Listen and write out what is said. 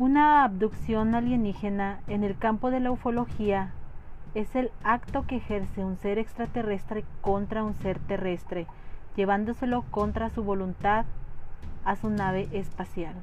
Una abducción alienígena en el campo de la ufología es el acto que ejerce un ser extraterrestre contra un ser terrestre, llevándoselo contra su voluntad a su nave espacial.